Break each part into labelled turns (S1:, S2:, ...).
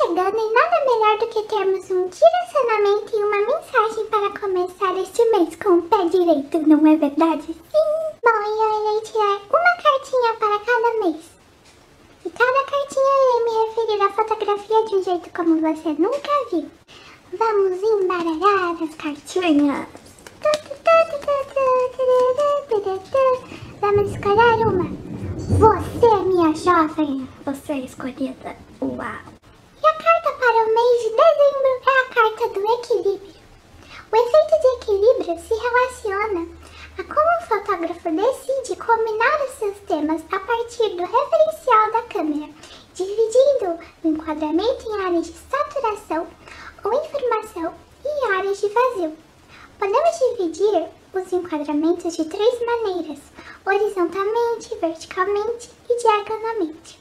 S1: chegando e nada melhor do que termos um direcionamento e uma mensagem para começar este mês com o pé direito, não é verdade? Sim! Bom, eu irei tirar uma cartinha para cada mês. E cada cartinha eu irei me referir à fotografia de um jeito como você nunca viu. Vamos embaralhar as cartinhas. Vamos escolher uma. Você, minha jovem, você é escolhida. Uau! Equilíbrio. O efeito de equilíbrio se relaciona a como o fotógrafo decide combinar os seus temas a partir do referencial da câmera, dividindo o enquadramento em áreas de saturação ou informação e áreas de vazio. Podemos dividir os enquadramentos de três maneiras, horizontalmente, verticalmente e diagonalmente.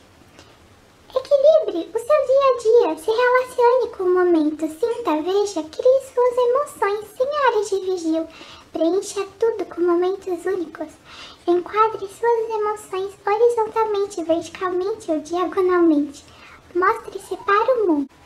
S1: Se relacione com o momento, sinta, veja, crie suas emoções. Sem áreas de vigil, preencha tudo com momentos únicos, enquadre suas emoções horizontalmente, verticalmente ou diagonalmente, mostre-se para o mundo.